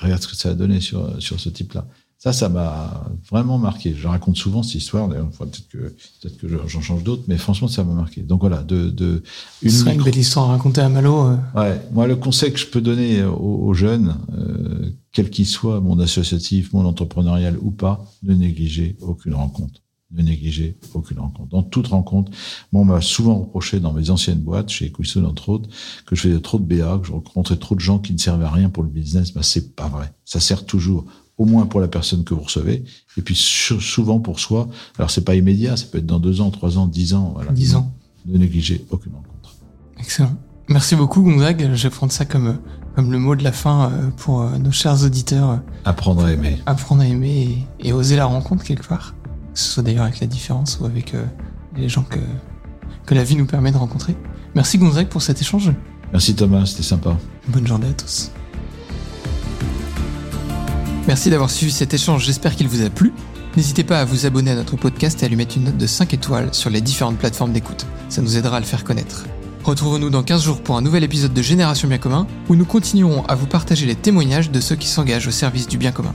Regarde ce que ça a donné sur sur ce type-là. Ça, ça m'a vraiment marqué. Je raconte souvent cette histoire. D'ailleurs, peut-être que peut-être que j'en change d'autres, mais franchement, ça m'a marqué. Donc voilà, de, de
une, serait une belle histoire à raconter à Malo. Euh.
Ouais, moi, le conseil que je peux donner aux, aux jeunes, euh, quel qu'il soit, mon associatif, mon entrepreneurial ou pas, ne négligez aucune rencontre. Ne négligez aucune rencontre. Dans toute rencontre, moi, on m'a souvent reproché dans mes anciennes boîtes, chez Equison entre autres, que je faisais trop de BA, que je rencontrais trop de gens qui ne servaient à rien pour le business. Ben, c'est pas vrai. Ça sert toujours au moins pour la personne que vous recevez, et puis souvent pour soi. Alors c'est pas immédiat, ça peut être dans deux ans, trois ans, dix ans. Voilà.
Dix ans.
Ne négligez aucune rencontre.
Excellent. Merci beaucoup Gonzague. Je vais prendre ça comme comme le mot de la fin euh, pour euh, nos chers auditeurs.
Apprendre à aimer.
Apprendre à aimer et, et oser la rencontre quelque part. Que ce soit d'ailleurs avec la différence ou avec euh, les gens que que la vie nous permet de rencontrer. Merci Gonzague pour cet échange.
Merci Thomas, c'était sympa.
Bonne journée à tous. Merci d'avoir suivi cet échange, j'espère qu'il vous a plu. N'hésitez pas à vous abonner à notre podcast et à lui mettre une note de 5 étoiles sur les différentes plateformes d'écoute. Ça nous aidera à le faire connaître. Retrouvons-nous dans 15 jours pour un nouvel épisode de Génération Bien Commun, où nous continuerons à vous partager les témoignages de ceux qui s'engagent au service du bien commun.